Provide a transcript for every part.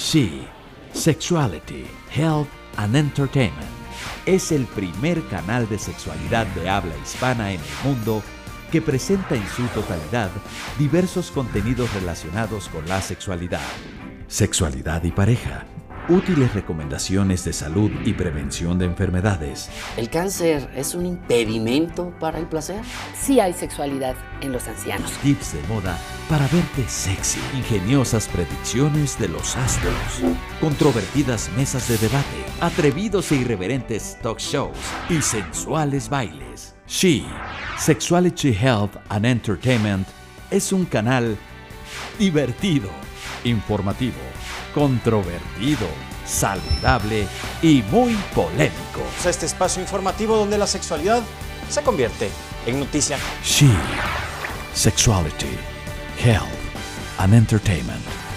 She, Sexuality, Health and Entertainment. Es el primer canal de sexualidad de habla hispana en el mundo que presenta en su totalidad diversos contenidos relacionados con la sexualidad, sexualidad y pareja, útiles recomendaciones de salud y prevención de enfermedades. ¿El cáncer es un impedimento para el placer? Sí hay sexualidad en los ancianos. Tips de moda para verte sexy, ingeniosas predicciones de los astros, controvertidas mesas de debate, atrevidos e irreverentes talk shows y sensuales bailes. She, Sexuality Health and Entertainment, es un canal divertido, informativo, controvertido, saludable y muy polémico. Este espacio informativo donde la sexualidad se convierte en noticia. She, Sexuality, Health and Entertainment.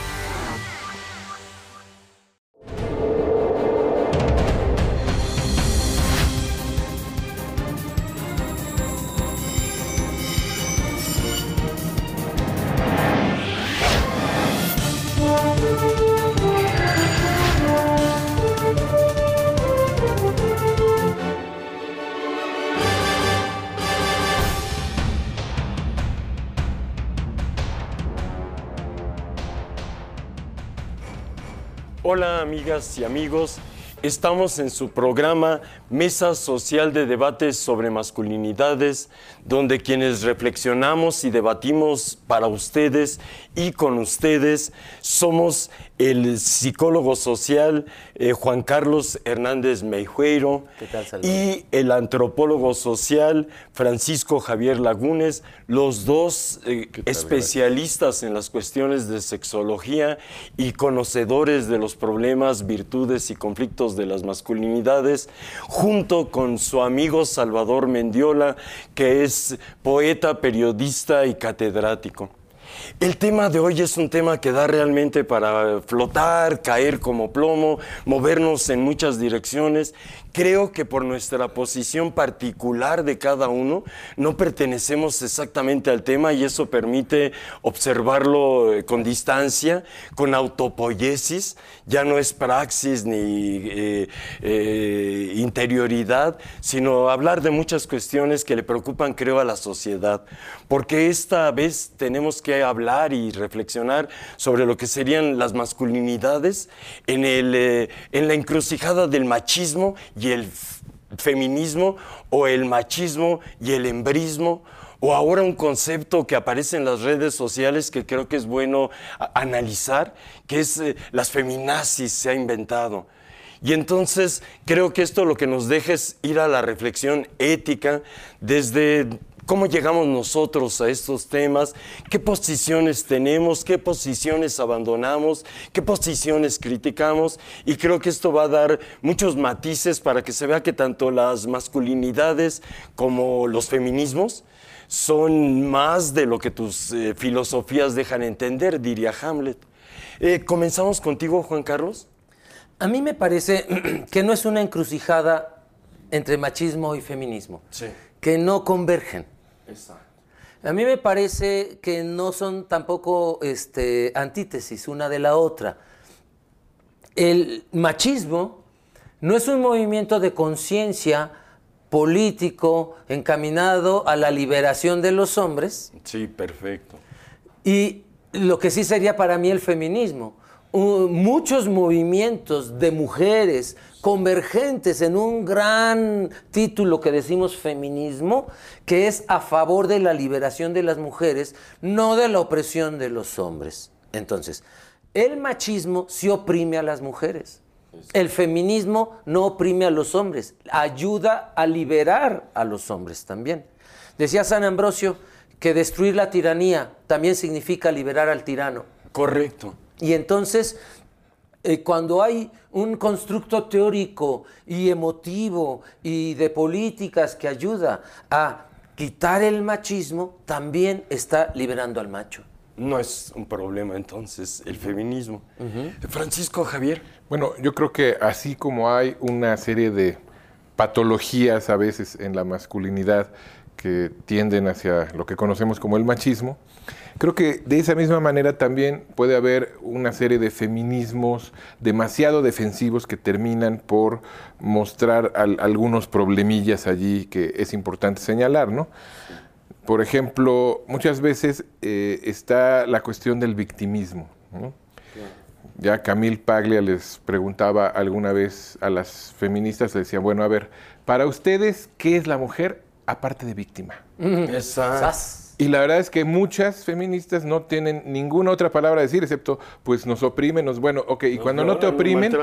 Hola amigas y amigos, estamos en su programa Mesa Social de Debates sobre Masculinidades, donde quienes reflexionamos y debatimos para ustedes y con ustedes somos el psicólogo social eh, Juan Carlos Hernández Meijueiro y el antropólogo social Francisco Javier Lagunes, los dos eh, especialistas en las cuestiones de sexología y conocedores de los problemas, virtudes y conflictos de las masculinidades, junto con su amigo Salvador Mendiola, que es poeta, periodista y catedrático. El tema de hoy es un tema que da realmente para flotar, caer como plomo, movernos en muchas direcciones. Creo que por nuestra posición particular de cada uno no pertenecemos exactamente al tema y eso permite observarlo eh, con distancia, con autopoiesis. Ya no es praxis ni eh, eh, interioridad, sino hablar de muchas cuestiones que le preocupan, creo, a la sociedad. Porque esta vez tenemos que hablar y reflexionar sobre lo que serían las masculinidades en, el, eh, en la encrucijada del machismo el f- feminismo o el machismo y el embrismo o ahora un concepto que aparece en las redes sociales que creo que es bueno analizar, que es eh, las feminazis se ha inventado. Y entonces creo que esto lo que nos deja es ir a la reflexión ética desde cómo llegamos nosotros a estos temas, qué posiciones tenemos, qué posiciones abandonamos, qué posiciones criticamos. Y creo que esto va a dar muchos matices para que se vea que tanto las masculinidades como los feminismos son más de lo que tus eh, filosofías dejan entender, diría Hamlet. Eh, Comenzamos contigo, Juan Carlos. A mí me parece que no es una encrucijada entre machismo y feminismo, Sí. que no convergen. Exacto. A mí me parece que no son tampoco este, antítesis una de la otra. El machismo no es un movimiento de conciencia político encaminado a la liberación de los hombres, Sí, perfecto. y lo que sí sería para mí el feminismo. Uh, muchos movimientos de mujeres convergentes en un gran título que decimos feminismo, que es a favor de la liberación de las mujeres, no de la opresión de los hombres. Entonces, el machismo sí oprime a las mujeres. El feminismo no oprime a los hombres, ayuda a liberar a los hombres también. Decía San Ambrosio que destruir la tiranía también significa liberar al tirano. Correcto. Y entonces, eh, cuando hay un constructo teórico y emotivo y de políticas que ayuda a quitar el machismo, también está liberando al macho. No es un problema entonces el feminismo. Francisco Javier. Bueno, yo creo que así como hay una serie de patologías a veces en la masculinidad que tienden hacia lo que conocemos como el machismo. Creo que de esa misma manera también puede haber una serie de feminismos demasiado defensivos que terminan por mostrar al- algunos problemillas allí que es importante señalar, ¿no? Por ejemplo, muchas veces eh, está la cuestión del victimismo. Ya Camille Paglia les preguntaba alguna vez a las feministas, le decía, bueno, a ver, para ustedes, ¿qué es la mujer aparte de víctima? Sas. Y la verdad es que muchas feministas no tienen ninguna otra palabra a decir, excepto, pues nos oprimen, nos, bueno, ok, y cuando no te oprimen,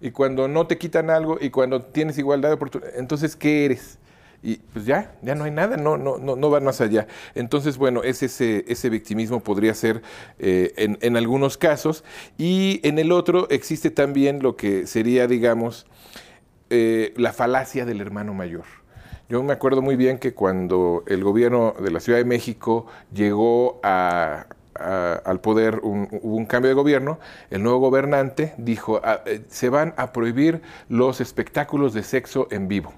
y cuando no te quitan algo, y cuando tienes igualdad de oportunidades, entonces, ¿qué eres? Y pues ya, ya no hay nada, no, no, no, no van más allá. Entonces, bueno, es ese, ese victimismo podría ser eh, en, en algunos casos. Y en el otro existe también lo que sería, digamos, eh, la falacia del hermano mayor. Yo me acuerdo muy bien que cuando el gobierno de la Ciudad de México llegó a- a- al poder, un- hubo un cambio de gobierno, el nuevo gobernante dijo, "Ah, eh, se van a prohibir los espectáculos de sexo en vivo.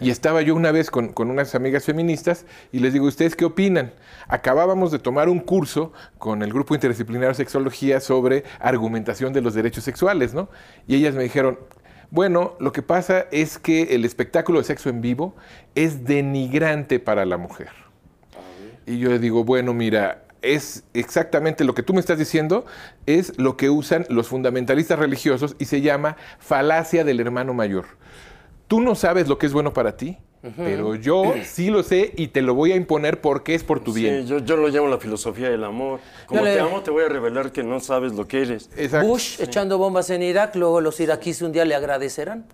Y estaba yo una vez con, con unas amigas feministas y les digo, ¿ustedes qué opinan? Acabábamos de tomar un curso con el Grupo Interdisciplinario de Sexología sobre argumentación de los derechos sexuales, ¿no? Y ellas me dijeron, bueno, lo que pasa es que el espectáculo de sexo en vivo es denigrante para la mujer. Y yo le digo, bueno, mira, es exactamente lo que tú me estás diciendo, es lo que usan los fundamentalistas religiosos y se llama falacia del hermano mayor. Tú no sabes lo que es bueno para ti, pero yo sí lo sé y te lo voy a imponer porque es por tu bien. Sí, yo, yo lo llamo la filosofía del amor. Como te amo, te voy a revelar que no sabes lo que eres. Exacto. Bush echando bombas en Irak, luego los iraquíes un día le agradecerán.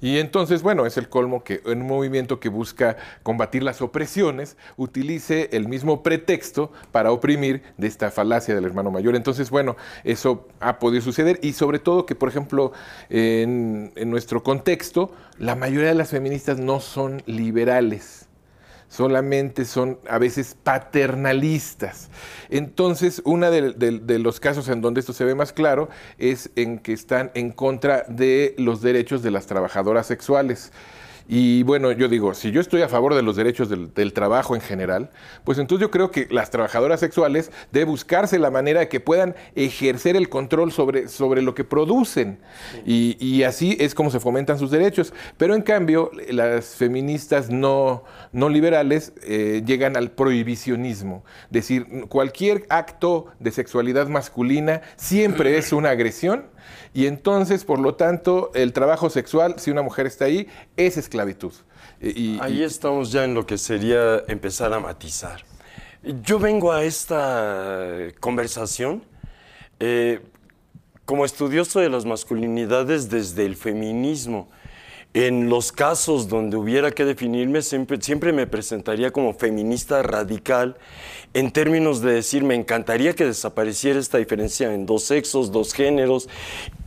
Y entonces, bueno, es el colmo que en un movimiento que busca combatir las opresiones utilice el mismo pretexto para oprimir de esta falacia del hermano mayor. Entonces, bueno, eso ha podido suceder y sobre todo que, por ejemplo, en, en nuestro contexto, la mayoría de las feministas no son liberales solamente son a veces paternalistas. Entonces, uno de, de- los casos en donde esto se ve más claro es en que están en contra de los derechos de las trabajadoras sexuales. Y bueno, yo digo, si yo estoy a favor de los derechos del, del trabajo en general, pues entonces yo creo que las trabajadoras sexuales debe buscarse la manera de que puedan ejercer el control sobre, sobre lo que producen. Y, y así es como se fomentan sus derechos. Pero en cambio, las feministas no, no liberales eh, llegan al prohibicionismo. Decir, cualquier acto de sexualidad masculina siempre es una agresión y entonces, por lo tanto, el trabajo sexual, si una mujer está ahí, es esclavitud. Y- y- Ahí estamos ya en lo que sería empezar a matizar. Yo vengo a esta conversación eh, como estudioso de las masculinidades desde el feminismo. En los casos donde hubiera que definirme, siempre, siempre me presentaría como feminista radical en términos de decir, me encantaría que desapareciera esta diferencia en dos sexos, dos géneros.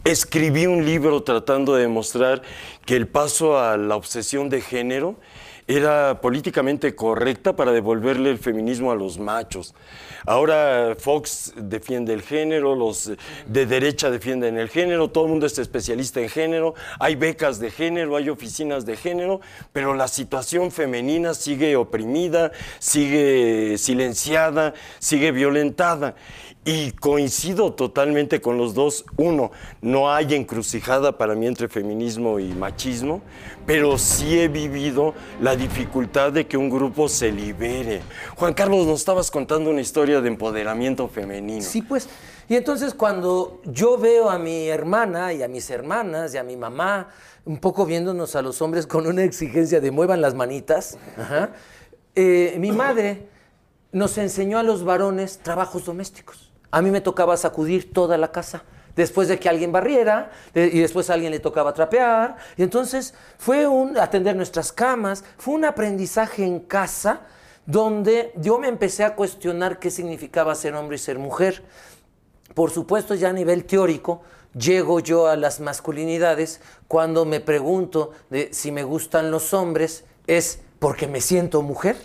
Escribí un libro tratando de demostrar que el paso a la obsesión de género era políticamente correcta para devolverle el feminismo a los machos. Ahora Fox defiende el género, los de derecha defienden el género, todo el mundo es especialista en género, hay becas de género, hay oficinas de género, pero la situación femenina sigue oprimida, sigue silenciada, sigue violentada. Y coincido totalmente con los dos. Uno, no hay encrucijada para mí entre feminismo y machismo, pero sí he vivido la dificultad de que un grupo se libere. Juan Carlos, nos estabas contando una historia de empoderamiento femenino. Sí, pues. Y entonces cuando yo veo a mi hermana y a mis hermanas y a mi mamá un poco viéndonos a los hombres con una exigencia de muevan las manitas, eh, mi madre nos enseñó a los varones trabajos domésticos. A mí me tocaba sacudir toda la casa. Después de que alguien barriera, y después a alguien le tocaba trapear. Y entonces fue un atender nuestras camas, fue un aprendizaje en casa donde yo me empecé a cuestionar qué significaba ser hombre y ser mujer. Por supuesto, ya a nivel teórico, llego yo a las masculinidades cuando me pregunto si me gustan los hombres, es porque me siento mujer.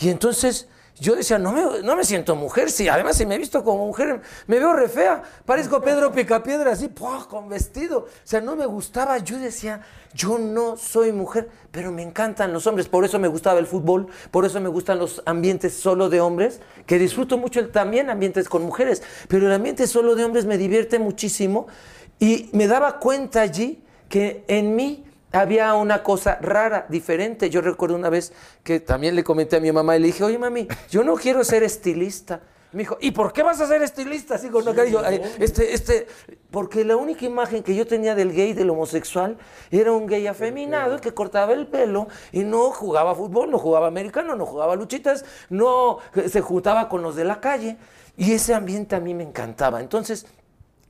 Y entonces yo decía, no me, no me siento mujer, sí, además si me he visto como mujer, me veo re fea, parezco Pedro Picapiedra así, con vestido, o sea, no me gustaba, yo decía, yo no soy mujer, pero me encantan los hombres, por eso me gustaba el fútbol, por eso me gustan los ambientes solo de hombres, que disfruto mucho también ambientes con mujeres, pero el ambiente solo de hombres me divierte muchísimo y me daba cuenta allí que en mí había una cosa rara, diferente. Yo recuerdo una vez que también le comenté a mi mamá y le dije, oye mami, yo no quiero ser estilista. Me dijo, ¿y por qué vas a ser estilista? Así con y yo, "Ay, este, este, porque la única imagen que yo tenía del gay, del homosexual, era un gay afeminado que cortaba el pelo y no jugaba fútbol, no jugaba americano, no jugaba luchitas, no eh, se juntaba con los de la calle. Y ese ambiente a mí me encantaba. Entonces,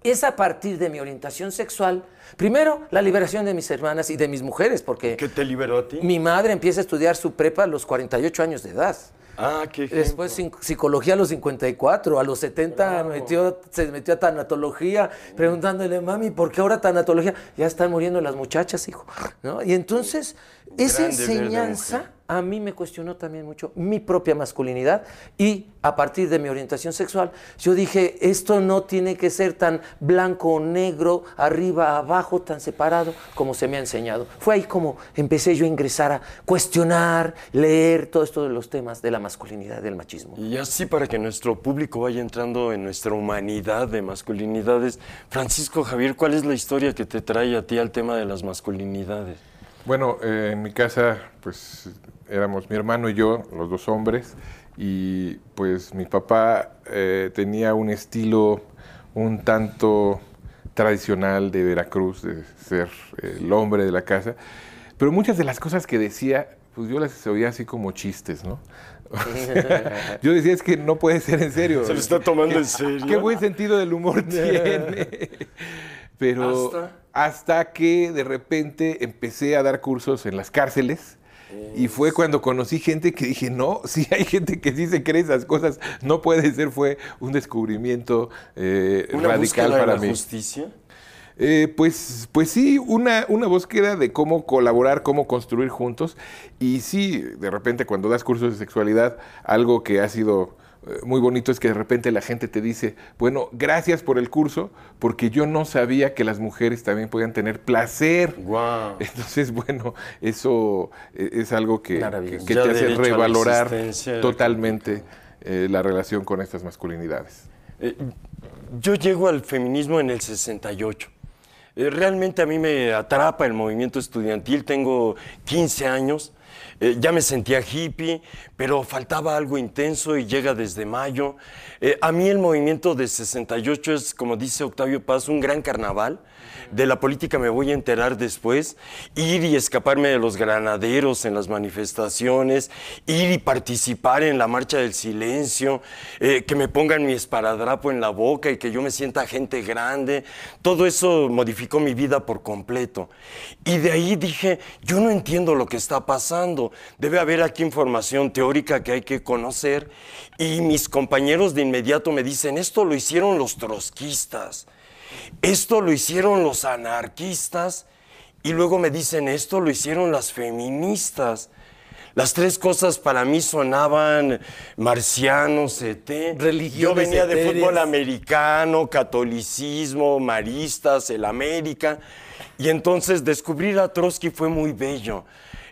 es a partir de mi orientación sexual, primero la liberación de mis hermanas y de mis mujeres, porque ¿Qué te liberó a ti? mi madre empieza a estudiar su prepa a los 48 años de edad. Ah, qué ejemplo. Después psic- psicología a los 54, a los 70 metió, se metió a tanatología, preguntándole, mami, ¿por qué ahora tanatología? Ya están muriendo las muchachas, hijo. ¿No? Y entonces, esa enseñanza. A mí me cuestionó también mucho mi propia masculinidad y a partir de mi orientación sexual, yo dije, esto no tiene que ser tan blanco o negro, arriba, abajo, tan separado como se me ha enseñado. Fue ahí como empecé yo a ingresar a cuestionar, leer todo esto de los temas de la masculinidad, del machismo. Y así para que nuestro público vaya entrando en nuestra humanidad de masculinidades. Francisco Javier, ¿cuál es la historia que te trae a ti al tema de las masculinidades? Bueno, eh, en mi casa, pues éramos mi hermano y yo, los dos hombres, y pues mi papá eh, tenía un estilo un tanto tradicional de Veracruz, de ser el hombre de la casa, pero muchas de las cosas que decía, pues yo las oía así como chistes, ¿no? O sea, yo decía, es que no puede ser en serio. ¿Se lo está tomando en serio? Qué buen sentido del humor tiene. Pero ¿Hasta? Hasta que de repente empecé a dar cursos en las cárceles. Y fue cuando conocí gente que dije, no, sí hay gente que sí se cree esas cosas, no puede ser, fue un descubrimiento eh, ¿Una radical búsqueda de para la mí. justicia? Eh, pues, pues sí, una, una búsqueda de cómo colaborar, cómo construir juntos. Y sí, de repente cuando das cursos de sexualidad, algo que ha sido muy bonito es que de repente la gente te dice, bueno, gracias por el curso, porque yo no sabía que las mujeres también podían tener placer. Guau. Entonces, bueno, eso eh, es algo que, te hace revalorar totalmente eh, la relación con estas masculinidades. Eh, yo llego al feminismo en el 68. Eh, realmente a mí me atrapa el movimiento estudiantil, tengo 15 años, eh, ya me sentía hippie, pero faltaba algo intenso y llega desde mayo. Eh, a mí el movimiento de 68 es, como dice Octavio Paz, un gran carnaval. De la política me voy a enterar después. Ir y escaparme de los granaderos en las manifestaciones, ir y participar en la marcha del silencio, eh, que me pongan mi esparadrapo en la boca y que yo me sienta gente grande. Todo eso modificó mi vida por completo. Y de ahí dije, yo no entiendo lo que está pasando. Debe haber aquí información teórica que hay que conocer. Y mis compañeros de inmediato me dicen, esto lo hicieron los trotskistas. Esto lo hicieron los anarquistas y luego me dicen esto lo hicieron las feministas. Las tres cosas para mí sonaban marcianos, ET. Yo Religiones venía de etéreas. fútbol americano, catolicismo, maristas, el América. Y entonces descubrir a Trotsky fue muy bello.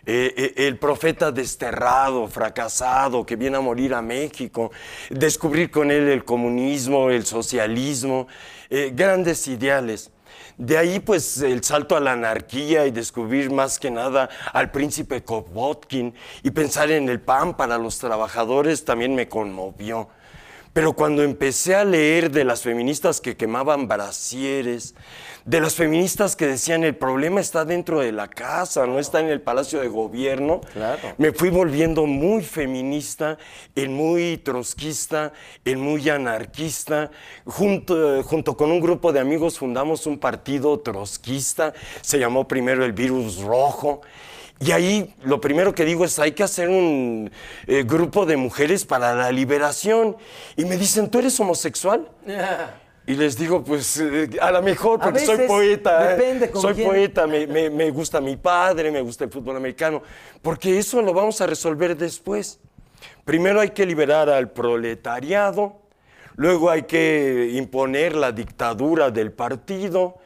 Eh, eh, el profeta desterrado, fracasado, que viene a morir a México. Descubrir con él el comunismo, el socialismo, eh, grandes ideales. De ahí, pues, el salto a la anarquía y descubrir más que nada al príncipe Kropotkin y pensar en el pan para los trabajadores también me conmovió. Pero cuando empecé a leer de las feministas que quemaban brasieres, de las feministas que decían el problema está dentro de la casa, no está en el palacio de gobierno, Claro. me fui volviendo muy feminista, el muy trotskista, el muy anarquista. Junto, junto con un grupo de amigos fundamos un partido trotskista, se llamó primero el Virus Rojo. Y ahí lo primero que digo es, hay que hacer un eh, grupo de mujeres para la liberación. Y me dicen, ¿tú eres homosexual? Y les digo, pues eh, a lo mejor, porque soy poeta. ¿eh? depende con soy quién. poeta, me, me- me gusta mi padre, me gusta el fútbol americano. Porque eso lo vamos a resolver después. Primero hay que liberar al proletariado, luego hay que imponer la dictadura del partido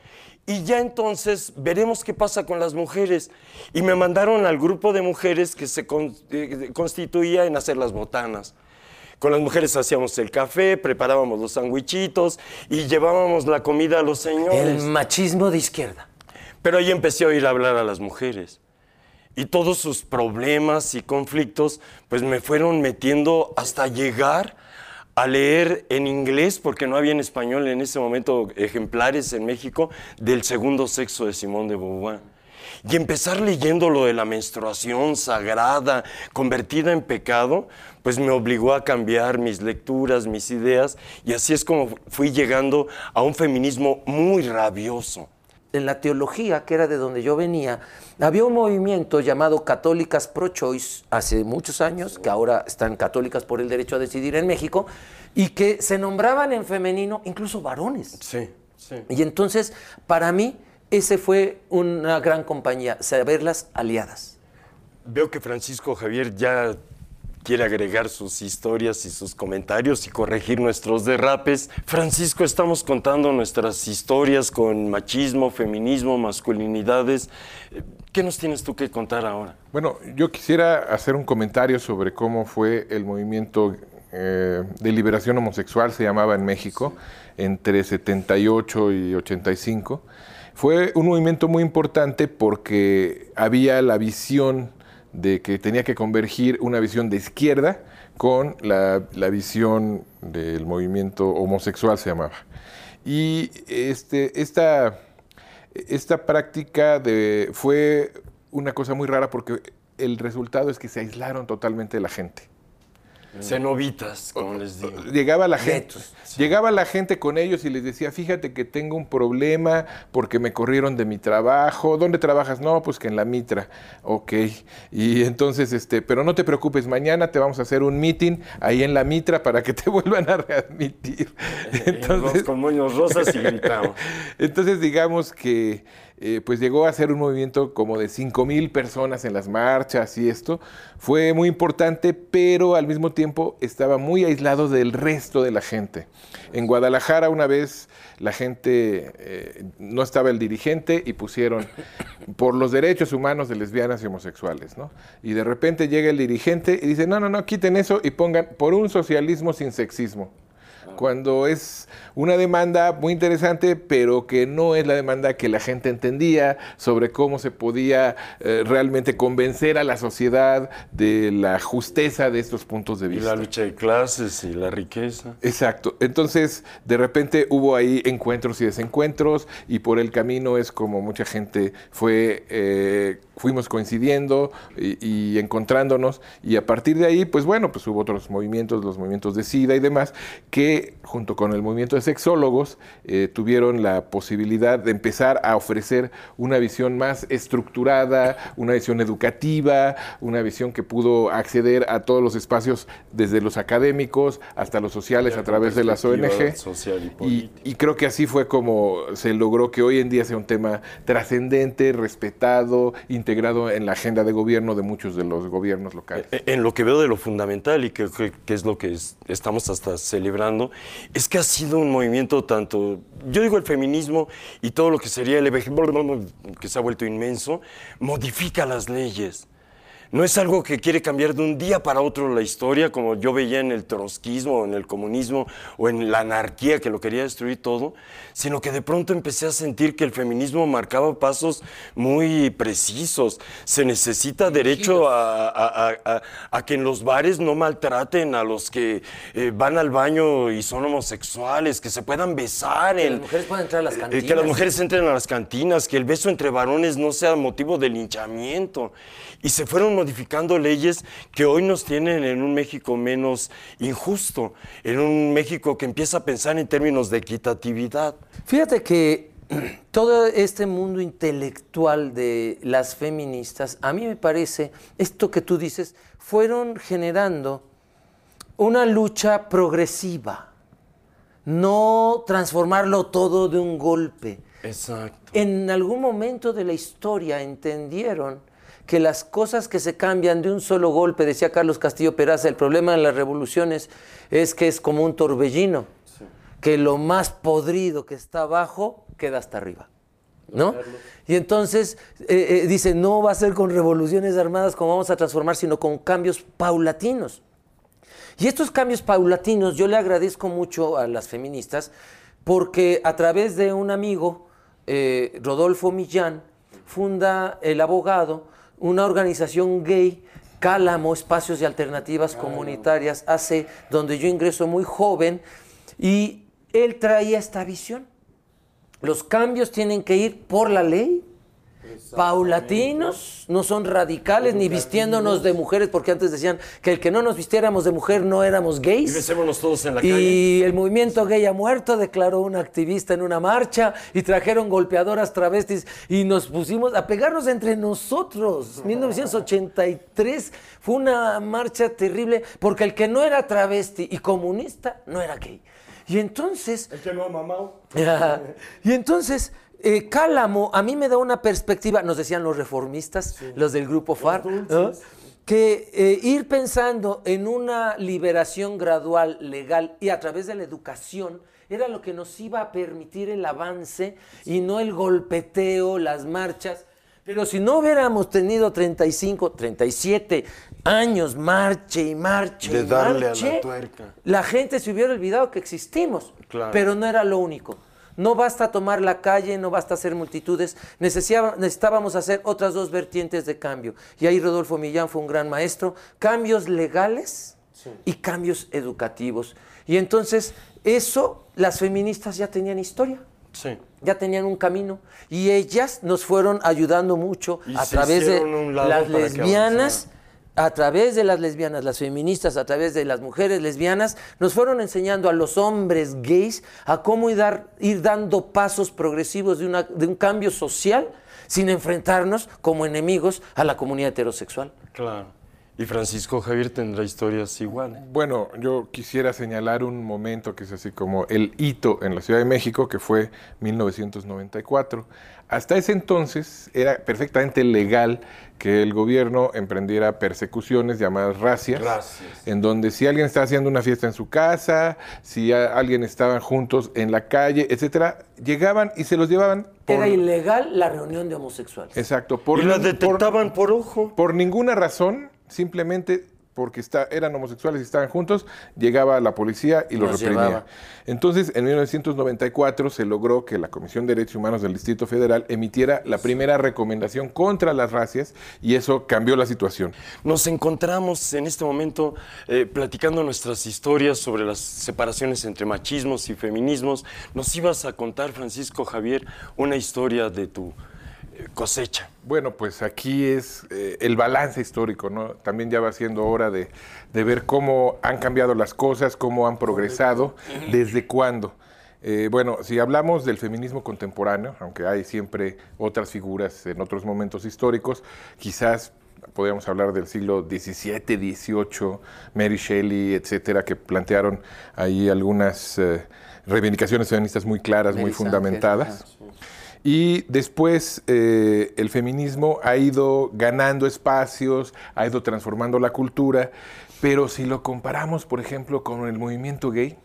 y ya entonces veremos qué pasa con las mujeres. Y me mandaron al grupo de mujeres que se con- eh, constituía en hacer las botanas. Con las mujeres hacíamos el café, preparábamos los sandwichitos y llevábamos la comida a los señores. El machismo de izquierda. Pero ahí empecé a oír hablar a las mujeres. Y todos sus problemas y conflictos, pues me fueron metiendo hasta llegar a leer en inglés, porque no había en español en ese momento ejemplares en México, del segundo sexo de Simón de Beauvoir. Y empezar leyendo lo de la menstruación sagrada, convertida en pecado, pues me obligó a cambiar mis lecturas, mis ideas, y así es como fui llegando a un feminismo muy rabioso. En la teología, que era de donde yo venía, había un movimiento llamado Católicas Pro-Choice hace muchos años, que ahora están católicas por el derecho a decidir en México, y que se nombraban en femenino incluso varones. Sí, sí. Y entonces, para mí, ese fue una gran compañía, saberlas aliadas. Veo que Francisco Javier ya quiere agregar sus historias y sus comentarios y corregir nuestros derrapes. Francisco, estamos contando nuestras historias con machismo, feminismo, masculinidades. ¿Qué nos tienes tú que contar ahora? Bueno, yo quisiera hacer un comentario sobre cómo fue el movimiento eh, de liberación homosexual, se llamaba en México, entre 78 y 85. Fue un movimiento muy importante porque había la visión de que tenía que convergir una visión de izquierda con la, la visión del movimiento homosexual, se llamaba. Y este, esta, esta práctica de, fue una cosa muy rara porque el resultado es que se aislaron totalmente de la gente. Cenobitas, como les digo. Llegaba la gente, Netos, llegaba la gente con ellos y les decía, fíjate que tengo un problema porque me corrieron de mi trabajo. ¿Dónde trabajas? No, pues que en la Mitra. Ok. Y entonces, este, pero no te preocupes, mañana te vamos a hacer un meeting ahí en la Mitra para que te vuelvan a readmitir. Entonces, con moños rosas y gritamos. Entonces, digamos que eh, pues llegó a ser un movimiento como de 5 mil personas en las marchas y esto. Fue muy importante, pero al mismo tiempo estaba muy aislado del resto de la gente. En Guadalajara una vez la gente, eh, no estaba el dirigente y pusieron por los derechos humanos de lesbianas y homosexuales, ¿no? Y de repente llega el dirigente y dice, no, no, no, quiten eso y pongan por un socialismo sin sexismo cuando es una demanda muy interesante, pero que no es la demanda que la gente entendía sobre cómo se podía eh, realmente convencer a la sociedad de la justeza de estos puntos de Y vista. la lucha de clases y la riqueza. Exacto. Entonces, de repente hubo ahí encuentros y desencuentros y por el camino es como mucha gente fue, eh, fuimos coincidiendo y, y encontrándonos y a partir de ahí, pues bueno, pues hubo otros movimientos, los movimientos de SIDA y demás, que junto con el movimiento de sexólogos eh, tuvieron la posibilidad de empezar a ofrecer una visión más estructurada, una visión educativa, una visión que pudo acceder a todos los espacios, desde los académicos hasta los sociales a través de las ONG. social y y creo que así fue como se logró que hoy en día sea un tema trascendente, respetado, integrado en la agenda de gobierno de muchos de los gobiernos locales. Eh, En lo que veo de lo fundamental y que, es lo que es- estamos hasta celebrando, es que ha sido un movimiento tanto, yo digo el feminismo y todo lo que sería el que se ha vuelto inmenso, modifica las leyes. No es algo que quiere cambiar de un día para otro la historia, como yo veía en el trotskismo, o en el comunismo, o en la anarquía que lo quería destruir todo, sino que de pronto empecé a sentir que el feminismo marcaba pasos muy precisos. Se necesita derecho a, a- a- a- a que en los bares no maltraten a los que eh, van al baño y son homosexuales, que se puedan besar. Que en- las mujeres puedan entrar a las eh, cantinas. que las mujeres entren a las cantinas, que el beso entre varones no sea motivo de linchamiento. Y se fueron modificando leyes que hoy nos tienen en un México menos injusto, en un México que empieza a pensar en términos de equitatividad. Fíjate que todo este mundo intelectual de las feministas, a mí me parece, esto que tú dices, fueron generando una lucha progresiva, no transformarlo todo de un golpe. Exacto. En algún momento de la historia entendieron que las cosas que se cambian de un solo golpe, decía Carlos Castillo Peraza, el problema de las revoluciones es que es como un torbellino, que lo más podrido que está abajo queda hasta arriba. ¿No? Y entonces eh, eh, dice, no va a ser con revoluciones armadas como vamos a transformar, sino con cambios paulatinos. Y estos cambios paulatinos yo le agradezco mucho a las feministas porque a través de un amigo, eh, Rodolfo Millán, funda el abogado una organización gay, Cálamo, Espacios y Alternativas Comunitarias, hace, donde yo ingreso muy joven, y él traía esta visión. Los cambios tienen que ir por la ley, paulatinos, no son radicales ni vistiéndonos de mujeres, porque antes decían que el que no nos vistiéramos de mujer no éramos gays. Y besémonos todos en la Y calle. el movimiento gay ha muerto, declaró un activista en una marcha, y trajeron golpeadoras travestis y nos pusimos a pegarnos entre nosotros. 1983 fue una marcha terrible, porque el que no era travesti y comunista no era gay. Y entonces El que no ha mamado. Y entonces, eh, Cálamo a mí me da una perspectiva, nos decían los reformistas, los del grupo FAR, ¿no? que eh, ir pensando en una liberación gradual, legal y a través de la educación era lo que nos iba a permitir el avance y no el golpeteo, las marchas. Pero si no hubiéramos tenido 35, 37 años, marche y marche De y darle a la tuerca. la gente se hubiera olvidado que existimos. Claro. Pero no era lo único. No basta tomar la calle, no basta hacer multitudes. Necesitábamos hacer otras dos vertientes de cambio. Y ahí Rodolfo Millán fue un gran maestro. Cambios legales y cambios educativos. Y entonces, eso las feministas ya tenían historia Sí. ya tenían un camino y ellas nos fueron ayudando mucho Y a través de las lesbianas, a través de las lesbianas, las feministas, a través de las mujeres lesbianas, nos fueron enseñando a los hombres gays a cómo ir, dar- ir dando pasos progresivos de, una- de un cambio social sin enfrentarnos como enemigos a la comunidad heterosexual. Claro. Y Francisco Javier tendrá historias iguales. Bueno, yo quisiera señalar un momento que es así como el hito en la Ciudad de México, que fue 1994. Hasta ese entonces era perfectamente legal que el gobierno emprendiera persecuciones llamadas racias, Racias. en donde si alguien estaba haciendo una fiesta en su casa, si alguien estaban juntos en la calle, etcétera, llegaban y se los llevaban por Era ilegal la reunión de homosexuales. exacto por y la por- detectaban por, ojo. por ninguna razón, simplemente porque está- eran homosexuales y estaban juntos, llegaba la policía y los Los reprimía. llevaba. Entonces, en 1994 se logró que la Comisión de Derechos Humanos del Distrito Federal emitiera la primera recomendación contra las racias y eso cambió la situación. Nos encontramos en este momento eh, platicando nuestras historias sobre las separaciones entre machismos y feminismos. Nos ibas a contar, Francisco Javier, una historia de tu cosecha. Bueno, pues aquí es eh, el balance histórico, ¿no? También ya va siendo hora de, de ver cómo han cambiado las cosas, cómo han progresado, desde cuándo. Eh, bueno, si hablamos del feminismo contemporáneo, aunque hay siempre otras figuras en otros momentos históricos, quizás podríamos hablar del siglo XVII, XVIII, Mary Shelley, etcétera, que plantearon ahí algunas eh, reivindicaciones feministas muy claras, muy Mary fundamentadas. Y después eh, el feminismo ha ido ganando espacios, ha ido transformando la cultura, pero si lo comparamos, por ejemplo, con el movimiento gay,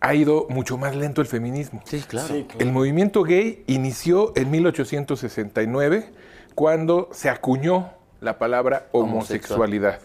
ha ido mucho más lento el feminismo. Sí, claro. El movimiento gay inició en 1869, cuando se acuñó la palabra homosexualidad.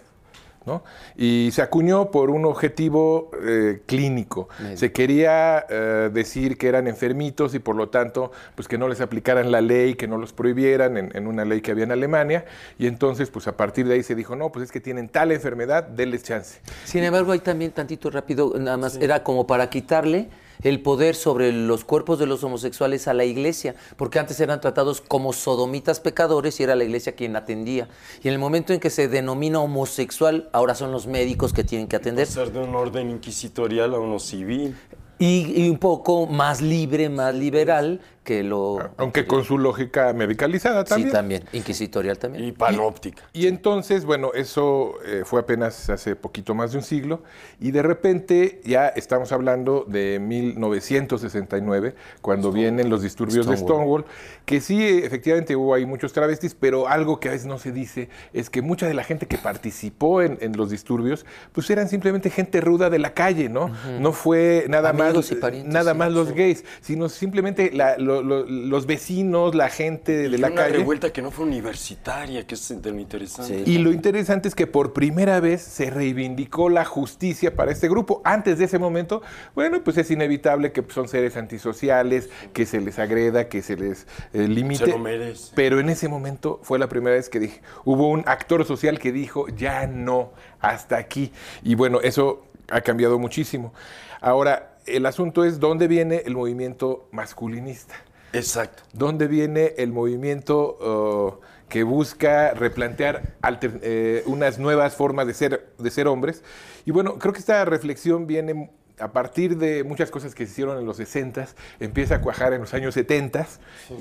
¿No? Y se acuñó por un objetivo eh, clínico. Se quería eh, decir que eran enfermitos y por lo tanto, pues que no les aplicaran la ley, que no los prohibieran en, en una ley que había en Alemania. Y entonces, pues a partir de ahí se dijo, no, pues es que tienen tal enfermedad, denles chance. Sin embargo, hay también tantito rápido, nada más, era como para quitarle el poder sobre los cuerpos de los homosexuales a la iglesia, porque antes eran tratados como sodomitas pecadores y era la iglesia quien atendía. Y en el momento en que se denomina homosexual, ahora son los médicos que tienen que atender. Pasar de un orden inquisitorial a uno civil. Y, y un poco más libre, más liberal, que lo... Aunque con su lógica medicalizada también. Sí, también, inquisitorial también. Y panóptica. Y entonces, bueno, eso eh, fue apenas hace poquito más de un siglo, y de repente ya estamos hablando de 1969, cuando vienen los disturbios de Stonewall, que sí, efectivamente hubo ahí muchos travestis, pero algo que a veces no se dice es que mucha de la gente que participó en, en los disturbios, pues eran simplemente gente ruda de la calle, ¿no? No fue nada Amigos más, y parientes, nada sí, más los gays, sino simplemente la- lo- lo- los vecinos, la gente de, de Y la una calle. revuelta que no fue universitaria, que es de lo interesante. Y lo interesante es que por primera vez se reivindicó la justicia para este grupo. Antes de ese momento, bueno, pues es inevitable que son seres antisociales, que se les agreda, que se les eh, limite. Se lo merece. Pero en ese momento fue la primera vez que dije, hubo un actor social que dijo, ya no, hasta aquí. Y bueno, eso ha cambiado muchísimo. Ahora, el asunto es dónde viene el movimiento masculinista. Exacto. ¿Dónde viene el movimiento uh, que busca replantear alter- eh, unas nuevas formas de ser, de ser hombres? Y bueno, creo que esta reflexión viene a partir de muchas cosas que se hicieron en los 60, empieza a cuajar en los años 70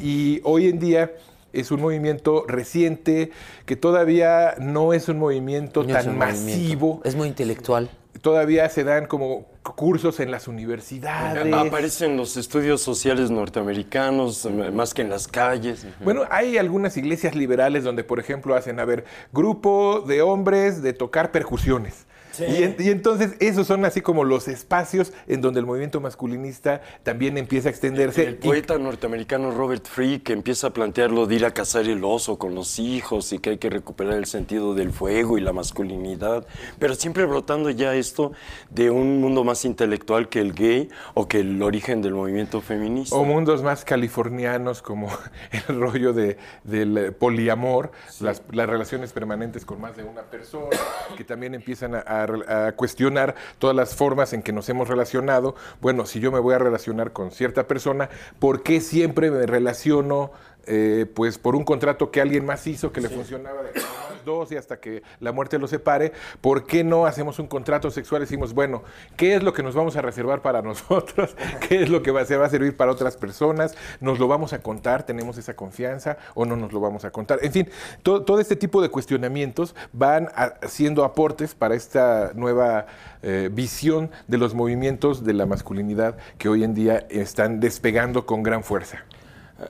y hoy en día es un movimiento reciente que todavía no es un movimiento No tan movimiento. masivo. Es muy intelectual. Todavía se dan como cursos en las universidades. Aparecen los estudios sociales norteamericanos, más que en las calles. Bueno, hay algunas iglesias liberales donde, por ejemplo, hacen, a ver, grupo de hombres de tocar percusiones. Y, en- y entonces esos son así como los espacios en donde el movimiento masculinista también empieza a extenderse. El Y- poeta norteamericano Robert Free que empieza a plantearlo de ir a cazar el oso con los hijos y que hay que recuperar el sentido del fuego y la masculinidad, pero siempre brotando ya esto de un mundo más intelectual que el gay o que el origen del movimiento feminista. o mundos más californianos como el rollo de, del eh, poliamor, las, las relaciones permanentes con más de una persona, que también empiezan a, a- a cuestionar todas las formas en que nos hemos relacionado. Bueno, si yo me voy a relacionar con cierta persona, ¿por qué siempre me relaciono eh, pues por un contrato que alguien más hizo que le funcionaba de más dos y hasta que la muerte los separe, ¿por qué no hacemos un contrato sexual y decimos, bueno, ¿qué es lo que nos vamos a reservar para nosotros? ¿Qué es lo que va, se va a servir para otras personas? ¿Nos lo vamos a contar? ¿Tenemos esa confianza o no nos lo vamos a contar? En fin, to- todo este tipo de cuestionamientos van haciendo aportes para esta nueva eh, visión de los movimientos de la masculinidad que hoy en día están despegando con gran fuerza.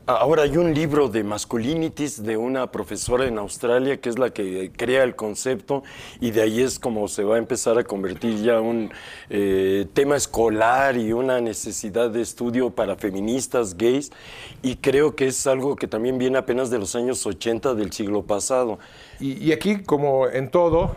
Ahora hay un libro de masculinities de una profesora en Australia que es la que crea el concepto y de ahí es como se va a empezar a convertir ya un eh, tema escolar y una necesidad de estudio para feministas gays y creo que es algo que también viene apenas de los años 80 del siglo pasado. Y, y aquí, como en todo,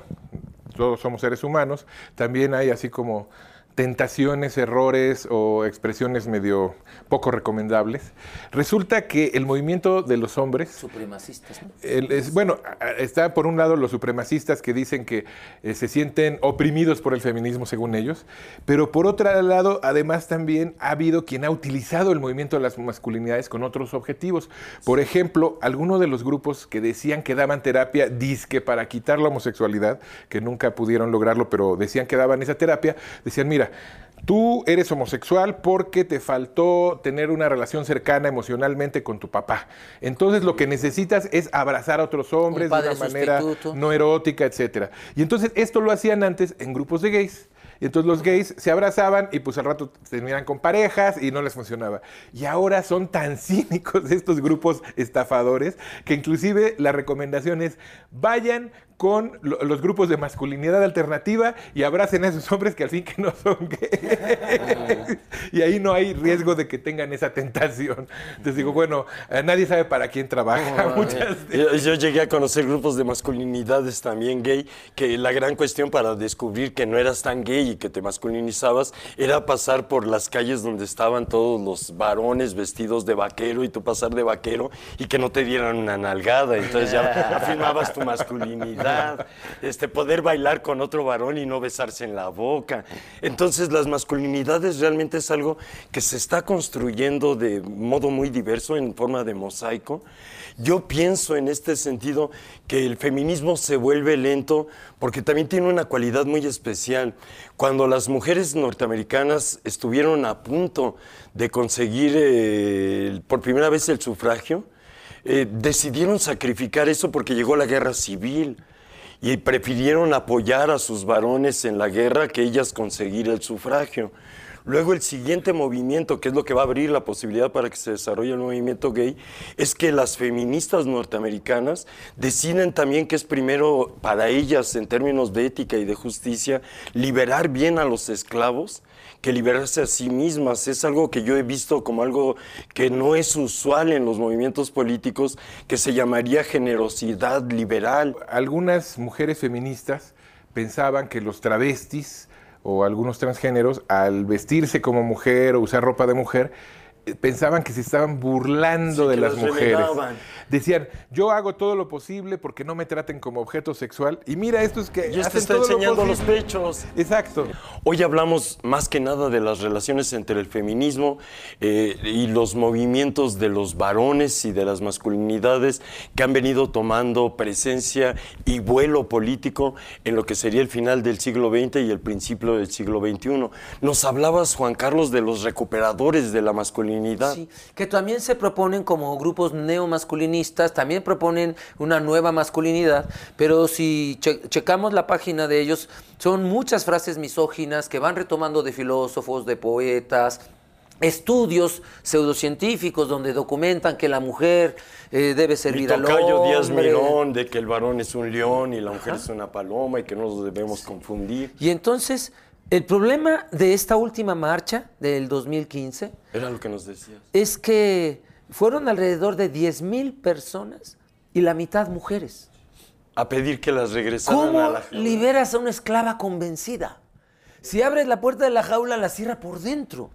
todos somos seres humanos, también hay así como tentaciones, errores o expresiones medio poco recomendables. Resulta que el movimiento de los hombres Supremacistas, ¿no? el- es- bueno, está por un lado los supremacistas que dicen que eh, se sienten oprimidos por el feminismo según ellos, pero por otro lado, además también ha habido quien ha utilizado el movimiento de las masculinidades con otros objetivos. Por ejemplo, algunos de los grupos que decían que daban terapia disque para quitar la homosexualidad, que nunca pudieron lograrlo, pero decían que daban esa terapia, decían, mira, Tú eres homosexual porque te faltó tener una relación cercana emocionalmente con tu papá. Entonces lo que necesitas es abrazar a otros hombres de una manera sustituto. no erótica, etcétera. Y entonces esto lo hacían antes en grupos de gays. Y entonces los gays se abrazaban y pues al rato terminan con parejas y no les funcionaba. Y ahora son tan cínicos estos grupos estafadores que inclusive la recomendación es vayan con lo- los grupos de masculinidad alternativa y abracen a esos hombres que al fin que no son gays. y ahí no hay riesgo de que tengan esa tentación. Entonces digo, bueno, eh, nadie sabe para quién trabaja. Muchas de- Yo, yo llegué a conocer grupos de masculinidades también gay, que la gran cuestión para descubrir que no eras tan gay y que te masculinizabas era pasar por las calles donde estaban todos los varones vestidos de vaquero y tú pasar de vaquero y que no te dieran una nalgada. Entonces ya afirmabas tu masculinidad este, poder bailar con otro varón y no besarse en la boca. Entonces las masculinidades realmente es algo que se está construyendo de modo muy diverso en forma de mosaico. Yo pienso en este sentido que el feminismo se vuelve lento porque también tiene una cualidad muy especial. Cuando las mujeres norteamericanas estuvieron a punto de conseguir eh, por primera vez el sufragio, eh, decidieron sacrificar eso porque llegó la guerra civil y prefirieron apoyar a sus varones en la guerra que ellas conseguir el sufragio. Luego el siguiente movimiento, que es lo que va a abrir la posibilidad para que se desarrolle el movimiento gay, es que las feministas norteamericanas deciden también que es primero para ellas, en términos de ética y de justicia, liberar bien a los esclavos que liberarse a sí mismas. Es algo que yo he visto como algo que no es usual en los movimientos políticos, que se llamaría generosidad liberal. Algunas mujeres feministas pensaban que los travestis o algunos transgéneros, al vestirse como mujer o usar ropa de mujer, pensaban que se estaban burlando de las mujeres. Decían, yo hago todo lo posible porque no me traten como objeto sexual. Y mira, esto es que. Y esto está enseñando los pechos. Exacto. Hoy hablamos más que nada de las relaciones entre el feminismo eh, y los movimientos de los varones y de las masculinidades que han venido tomando presencia y vuelo político en lo que sería el final del siglo XX y el principio del siglo XXI. Nos hablabas, Juan Carlos, de los recuperadores de la masculinidad. Sí, que también se proponen como grupos neomasculinistas también proponen una nueva masculinidad, pero si checamos la página de ellos, son muchas frases misóginas que van retomando de filósofos, de poetas, estudios pseudocientíficos donde documentan que la mujer eh, debe servir al hombre. Díaz Mirón de que el varón es un león y la mujer es una paloma y que no nos debemos confundir. Y entonces, el problema de esta última marcha del 2015 era lo que nos decías. Es que fueron alrededor de 10 mil personas y la mitad mujeres. A pedir que las regresaran ¿Cómo a la liberas a una esclava convencida? Si abres la puerta de la jaula, la cierra por dentro.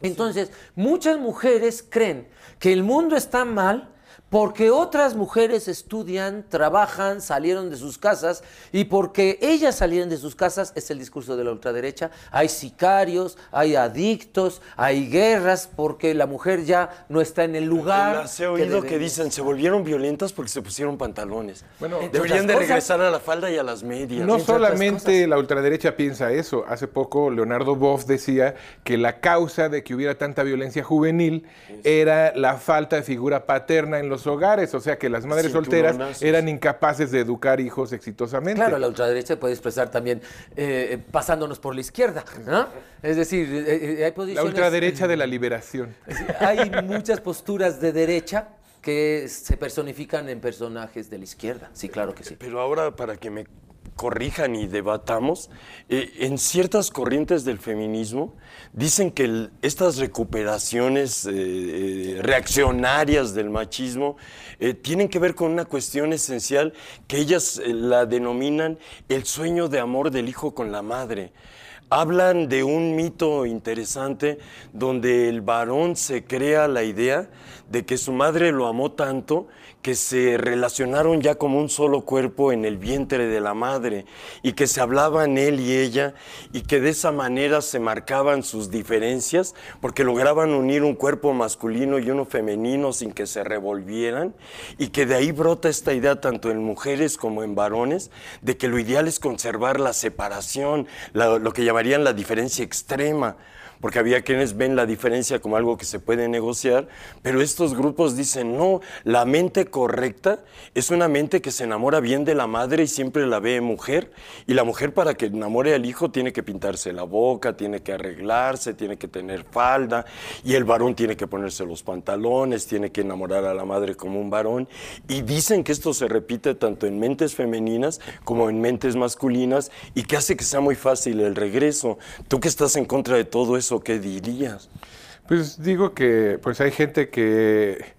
Entonces, muchas mujeres creen que el mundo está mal porque otras mujeres estudian, trabajan, salieron de sus casas y porque ellas salieron de sus casas es el discurso de la ultraderecha. Hay sicarios, hay adictos, hay guerras porque la mujer ya no está en el lugar. Se he oído que, dicen se volvieron violentas porque se pusieron pantalones. Bueno, deberían de regresar a la falda y a las medias. No solamente la ultraderecha piensa eso. Hace poco Leonardo Boff decía que la causa de que hubiera tanta violencia juvenil era la falta de figura paterna en los hogares, o sea que las madres solteras eran incapaces de educar hijos exitosamente. Claro, la ultraderecha puede expresar también eh, pasándonos por la izquierda, ¿no? Es decir, eh, eh, hay posiciones... La ultraderecha de la liberación. Hay muchas posturas de derecha que se personifican en personajes de la izquierda, sí, claro que sí. Pero ahora, para que me corrijan y debatamos, eh, en ciertas corrientes del feminismo dicen que estas recuperaciones eh, eh, reaccionarias del machismo tienen que ver con una cuestión esencial que ellas la denominan el sueño de amor del hijo con la madre. Hablan de un mito interesante donde el varón se crea la idea de que su madre lo amó tanto que se relacionaron ya como un solo cuerpo en el vientre de la madre y que se hablaban él y ella y que de esa manera se marcaban sus diferencias porque lograban unir un cuerpo masculino y uno femenino sin que se revolvieran y que de ahí brota esta idea tanto en mujeres como en varones de que lo ideal es conservar la separación, lo que llamarían la diferencia extrema porque había quienes ven la diferencia como algo que se puede negociar, pero estos grupos dicen, no, la mente correcta es una mente que se enamora bien de la madre y siempre la ve mujer, y la mujer para que enamore al hijo tiene que pintarse la boca, tiene que arreglarse, tiene que tener falda, y el varón tiene que ponerse los pantalones, tiene que enamorar a la madre como un varón, y dicen que esto se repite tanto en mentes femeninas como en mentes masculinas, y que hace que sea muy fácil el regreso. Tú que estás en contra de todo eso, o qué dirías? Pues digo que pues hay gente que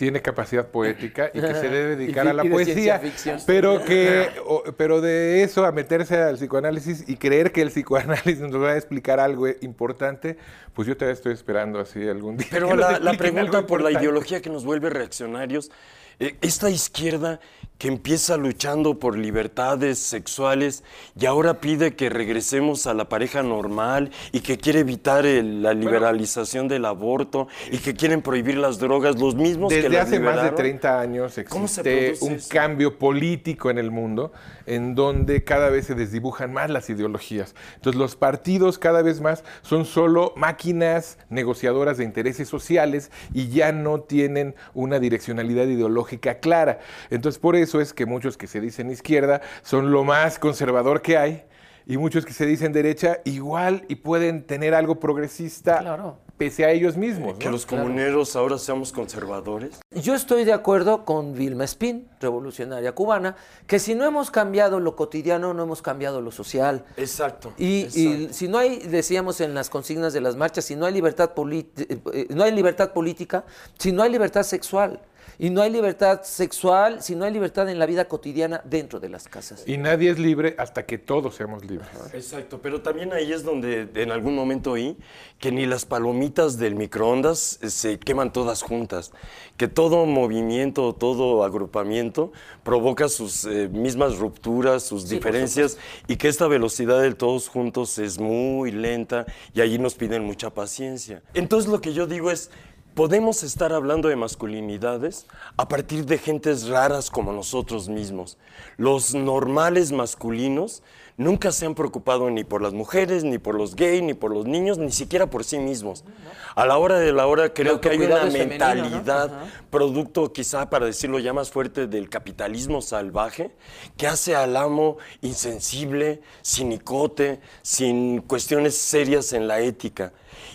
tiene capacidad poética y que se debe dedicar a la poesía, pero que pero de eso a meterse al psicoanálisis y creer que el psicoanálisis nos va a explicar algo importante, pues yo todavía estoy esperando así algún día. Pero la, la, pregunta por la ideología que nos vuelve reaccionarios Esta izquierda que empieza luchando por libertades sexuales y ahora pide que regresemos a la pareja normal y que quiere evitar el- la liberalización del aborto y que quieren prohibir las drogas, los mismos que Desde las hace más de liberaron. 30 años ¿Cómo se existe un eso? cambio político en el mundo en donde cada vez se desdibujan más las ideologías. Entonces los partidos cada vez más son solo máquinas negociadoras de intereses sociales y ya no tienen una direccionalidad ideológica clara. Entonces por eso es que muchos que se dicen izquierda son lo más conservador que hay y muchos que se dicen derecha igual y pueden tener algo progresista Claro. pese a ellos mismos. Que los comuneros ahora seamos conservadores. Yo estoy de acuerdo con Vilma Espín, revolucionaria cubana, que si no hemos cambiado lo cotidiano, no hemos cambiado lo social. Exacto. Y, y si no hay, decíamos en las consignas de las marchas, si no hay libertad, eh, eh, no hay libertad política, si no hay libertad sexual, y no hay libertad sexual, si no hay libertad en la vida cotidiana dentro de las casas. Y nadie es libre hasta que todos seamos libres. Exacto, pero también ahí es donde en algún momento oí que ni las palomitas del microondas eh, se queman todas juntas, que todo movimiento, todo agrupamiento provoca sus eh, mismas rupturas, sus diferencias y que esta velocidad del todos juntos es muy lenta y allí nos piden mucha paciencia. Entonces lo que yo digo es, Podemos estar hablando de masculinidades a partir de gentes raras como nosotros mismos. Los normales masculinos nunca se han preocupado ni por las mujeres, ni por los gays, ni por los niños, ni siquiera por sí mismos. A la hora de la hora creo que hay una mentalidad, producto quizá para decirlo ya más fuerte del capitalismo salvaje, que hace al amo insensible, cinicote, sin cuestiones serias en la ética.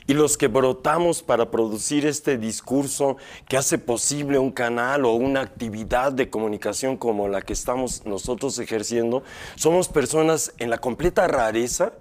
Y los que brotamos para producir este discurso que hace posible un canal o una actividad de comunicación como la que estamos nosotros ejerciendo, somos personas en la completa rareza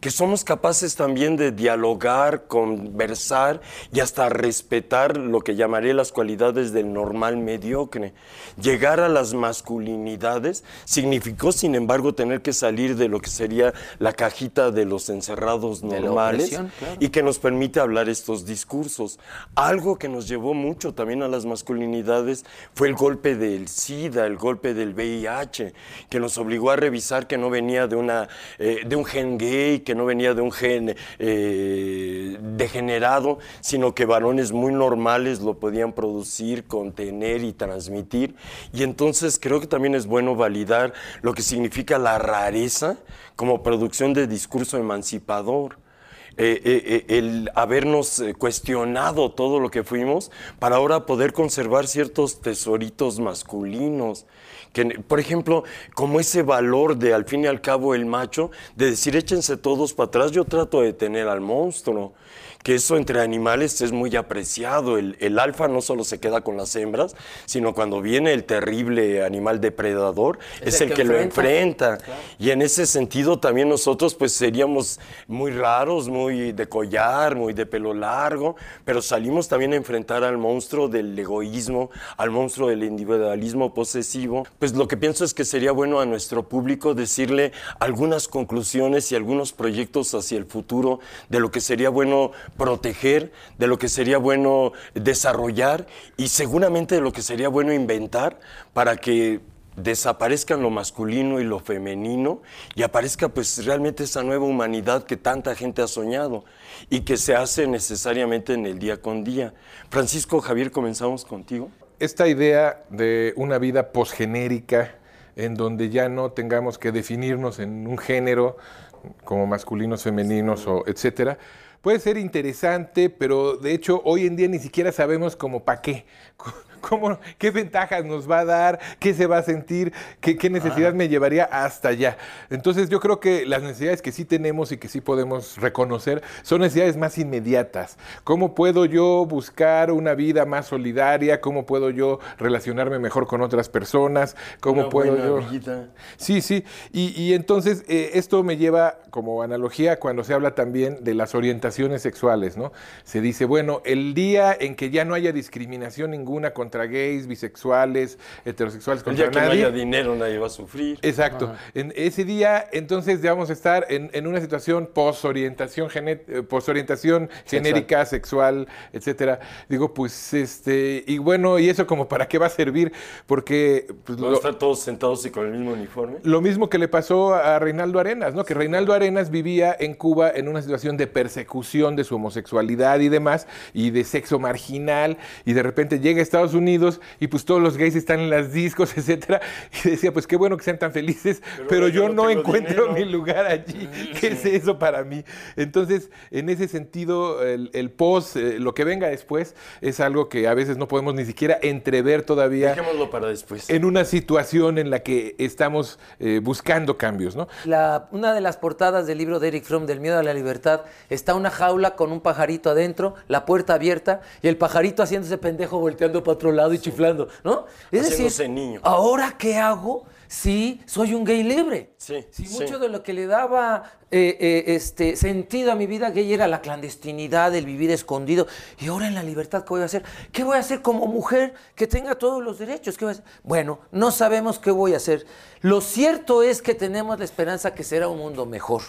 que somos capaces también de dialogar, conversar y hasta respetar lo que llamaré las cualidades del normal mediocre. Llegar a las masculinidades significó, sin embargo, tener que salir de lo que sería la cajita de los encerrados normales claro. y que nos permite hablar estos discursos. Algo que nos llevó mucho también a las masculinidades fue el golpe del SIDA, el golpe del VIH, que nos obligó a revisar que no venía de, una, eh, de un gen gay, que no venía de un gen eh, degenerado, sino que varones muy normales lo podían producir, contener y transmitir. Y entonces creo que también es bueno validar lo que significa la rareza como producción de discurso emancipador eh, eh, eh, el habernos cuestionado todo lo que fuimos para ahora poder conservar ciertos tesoritos masculinos. Que, por ejemplo, como ese valor de al fin y al cabo el macho, de decir échense todos para atrás, yo trato de tener al monstruo que eso entre animales es muy apreciado. El, el alfa no solo se queda con las hembras, sino cuando viene el terrible animal depredador, es, el, que, lo enfrenta. Y en ese sentido también nosotros pues seríamos muy raros, muy de collar, muy de pelo largo, pero salimos también a enfrentar al monstruo del egoísmo, al monstruo del individualismo posesivo. Pues lo que pienso es que sería bueno a nuestro público decirle algunas conclusiones y algunos proyectos hacia el futuro de lo que sería bueno proteger, de lo que sería bueno desarrollar y seguramente de lo que sería bueno inventar para que desaparezcan lo masculino y lo femenino y aparezca pues realmente esa nueva humanidad que tanta gente ha soñado y que se hace necesariamente en el día con día. Francisco Javier, comenzamos contigo. esta idea de una vida posgenérica en donde ya no tengamos que definirnos en un género como masculinos, femeninos o etcétera, puede ser interesante, pero de hecho hoy en día ni siquiera sabemos como para qué. ¿Cómo, ¿Qué ventajas nos va a dar? ¿Qué se va a sentir? ¿Qué, qué necesidad me llevaría hasta allá? Entonces yo creo que las necesidades que sí tenemos y que sí podemos reconocer son necesidades más inmediatas. ¿Cómo puedo yo buscar una vida más solidaria? ¿Cómo puedo yo relacionarme mejor con otras personas? ¿Cómo Una puedo buena yo... Sí, sí. Y, y entonces eh, esto me lleva como analogía cuando se habla también de las orientaciones sexuales, ¿no? Se dice, bueno, el día en que ya no haya discriminación ninguna contra contra gays, bisexuales, heterosexuales, El contra día que no haya dinero nadie va a sufrir. Exacto. En ese día, entonces, ya vamos a estar en, en una situación posorientación, eh, posorientación genérica, sexual, etcétera. Digo, pues, este, y bueno, ¿y eso como para qué va a servir? Porque pues, a estar todos sentados y con el mismo uniforme. lo mismo que le pasó a Reinaldo Arenas, ¿no? Que Reinaldo Arenas vivía en Cuba en una situación de persecución de su homosexualidad y demás, y de sexo marginal, y de repente llega a Estados Unidos y pues todos los gays están en las discos, etcétera, y decía, pues qué bueno que sean tan felices, pero, ahora yo yo no no encuentro dinero. mi lugar allí. ¿Qué es eso para mí? Entonces, en ese sentido, el, el post, eh, lo que venga después, es algo que a veces no podemos ni siquiera entrever todavía Dejémoslo para después. en una situación en la que estamos eh, buscando cambios, ¿no? La- una de las portadas del libro de Eric Fromm, del miedo a la libertad, está una jaula con un pajarito adentro, la puerta abierta y el pajarito haciéndose pendejo, volteando para otro lado y chiflando, ¿no? Es Haciéndose decir, niño. ¿ahora qué hago si soy un gay libre? Sí, Si sí. mucho de lo que le daba eh, eh, este, sentido a mi vida gay era la clandestinidad, el vivir escondido. Y ahora en la libertad, ¿qué voy a hacer? ¿Qué voy a hacer como mujer que tenga todos los derechos? ¿Qué voy a hacer? Bueno, no sabemos qué voy a hacer. Lo cierto es que tenemos la esperanza que será un mundo mejor.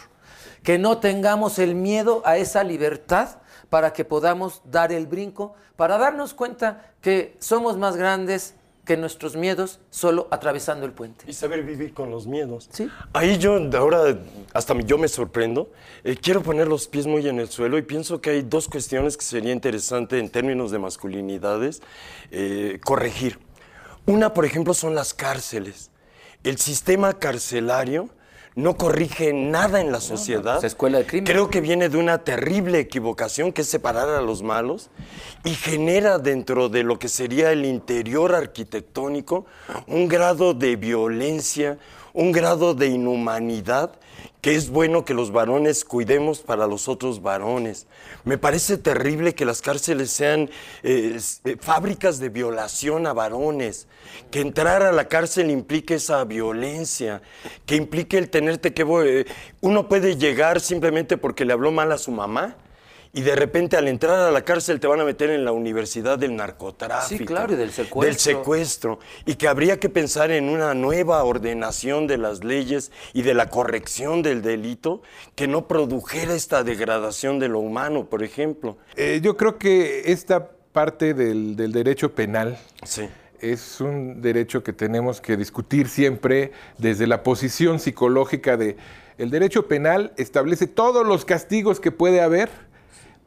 Que no tengamos el miedo a esa libertad para que podamos dar el brinco, para darnos cuenta que somos más grandes que nuestros miedos solo atravesando el puente. Y saber vivir con los miedos. Sí. Ahí yo, de ahora, hasta yo me sorprendo. Eh, quiero poner los pies muy en el suelo y pienso que hay dos cuestiones que sería interesante en términos de masculinidades eh, corregir. Una, por ejemplo, son las cárceles. El sistema carcelario no corrige nada en la sociedad. es escuela de crimen. Creo que viene de una terrible equivocación que es separar a los malos y genera dentro de lo que sería el interior arquitectónico un grado de violencia, un grado de inhumanidad que es bueno que los varones cuidemos para los otros varones. Me parece terrible que las cárceles sean eh, eh, fábricas de violación a varones, que entrar a la cárcel implique esa violencia, que implique el tenerte que... eh, uno puede llegar simplemente porque le habló mal a su mamá. Y de repente al entrar a la cárcel te van a meter en la universidad del narcotráfico. Sí, claro, y del secuestro. Del secuestro. Y que habría que pensar en una nueva ordenación de las leyes y de la corrección del delito que no produjera esta degradación de lo humano, por ejemplo. Eh, yo creo que esta parte del, del derecho penal Sí. es un derecho que tenemos que discutir siempre desde la posición psicológica de el derecho penal establece todos los castigos que puede haber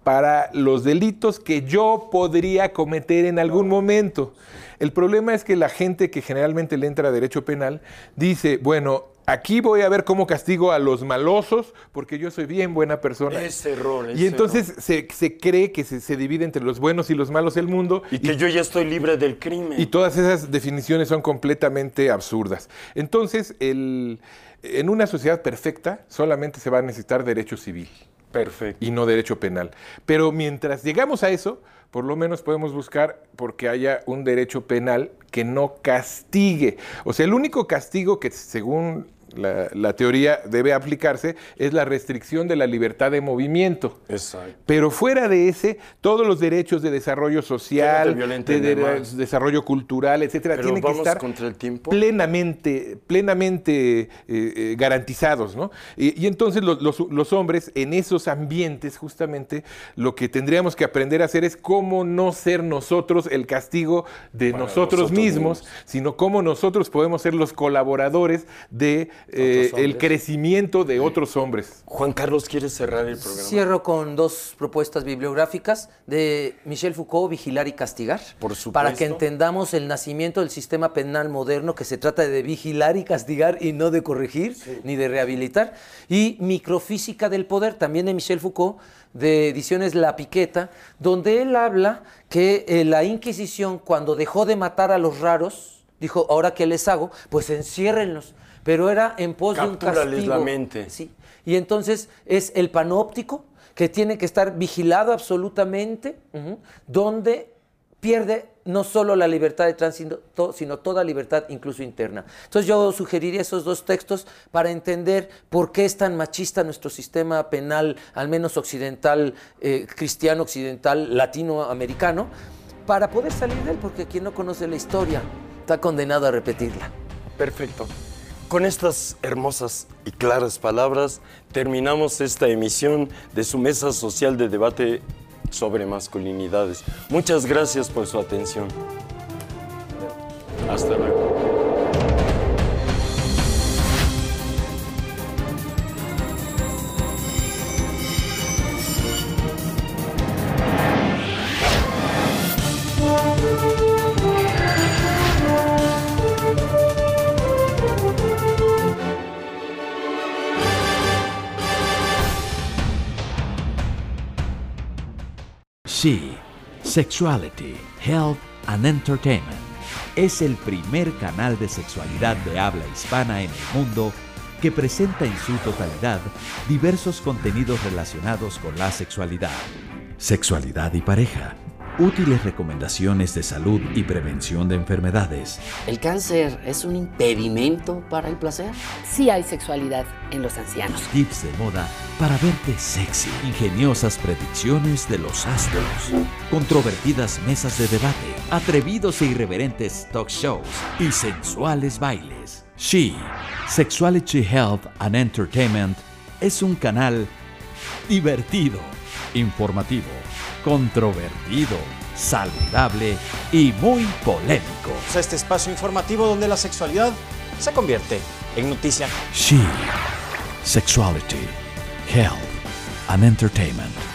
para los delitos que yo podría cometer en algún momento. El problema es que la gente que generalmente le entra a derecho penal dice, bueno, aquí voy a ver cómo castigo a los malosos porque yo soy bien buena persona. Ese error, y entonces se, se cree que se, se divide entre los buenos y los malos el mundo. Y que yo ya estoy libre del crimen. Y todas esas definiciones son completamente absurdas. Entonces, el- en una sociedad perfecta solamente se va a necesitar derecho civil Perfecto. y no derecho penal. Pero mientras llegamos a eso, por lo menos podemos buscar porque haya un derecho penal que no castigue. O sea, el único castigo que según la, la teoría debe aplicarse es la restricción de la libertad de movimiento. Exacto. Pero fuera de ese, todos los derechos de desarrollo social, de, de- de más. desarrollo cultural, etcétera, Pero tienen que estar contra el tiempo. plenamente, plenamente eh, eh, garantizados, ¿no? Y, y entonces los, los- los hombres en esos ambientes, justamente, lo que tendríamos que aprender a hacer es cómo no ser nosotros el castigo de nosotros, nosotros mismos, mismos. sino cómo nosotros podemos ser los colaboradores de eh, el crecimiento de otros hombres. Juan Carlos, ¿quieres cerrar el programa? Cierro con dos propuestas bibliográficas de Michel Foucault, Vigilar y Castigar. Por supuesto. Para que entendamos el nacimiento del sistema penal moderno, que se trata de vigilar y castigar y no de corregir ni de rehabilitar. Y Microfísica del Poder, también de Michel Foucault, de ediciones La Piqueta, donde él habla que eh, la Inquisición, cuando dejó de matar a los raros, dijo, ¿ahora qué les hago? Pues enciérrenlos. Pero era en pos de un castigo. la mente. Sí. Y entonces es el panóptico que tiene que estar vigilado absolutamente, donde pierde no solo la libertad de tránsito, sino toda libertad, incluso interna. Entonces yo sugeriría esos dos textos para entender por qué es tan machista nuestro sistema penal, al menos occidental, eh, cristiano occidental, latinoamericano, para poder salir de él, porque quien no conoce la historia está condenado a repetirla. Perfecto. Con estas hermosas y claras palabras terminamos esta emisión de su mesa social de debate sobre masculinidades. Muchas gracias por su atención. Hasta luego. Sexuality, Health and Entertainment es el primer canal de sexualidad de habla hispana en el mundo que presenta en su totalidad diversos contenidos relacionados con la sexualidad, sexualidad y pareja, útiles recomendaciones de salud y prevención de enfermedades, ¿El cáncer es un impedimento para el placer? Sí hay sexualidad en los ancianos. tips de moda para verte sexy, ingeniosas predicciones de los astros, controvertidas mesas de debate, atrevidos e irreverentes talk shows y sensuales bailes. She, Sexuality, Health and Entertainment es un canal divertido, informativo, controvertido, saludable y muy polémico. Este espacio informativo donde la sexualidad se convierte en noticia. She, Sexuality, Health and Entertainment.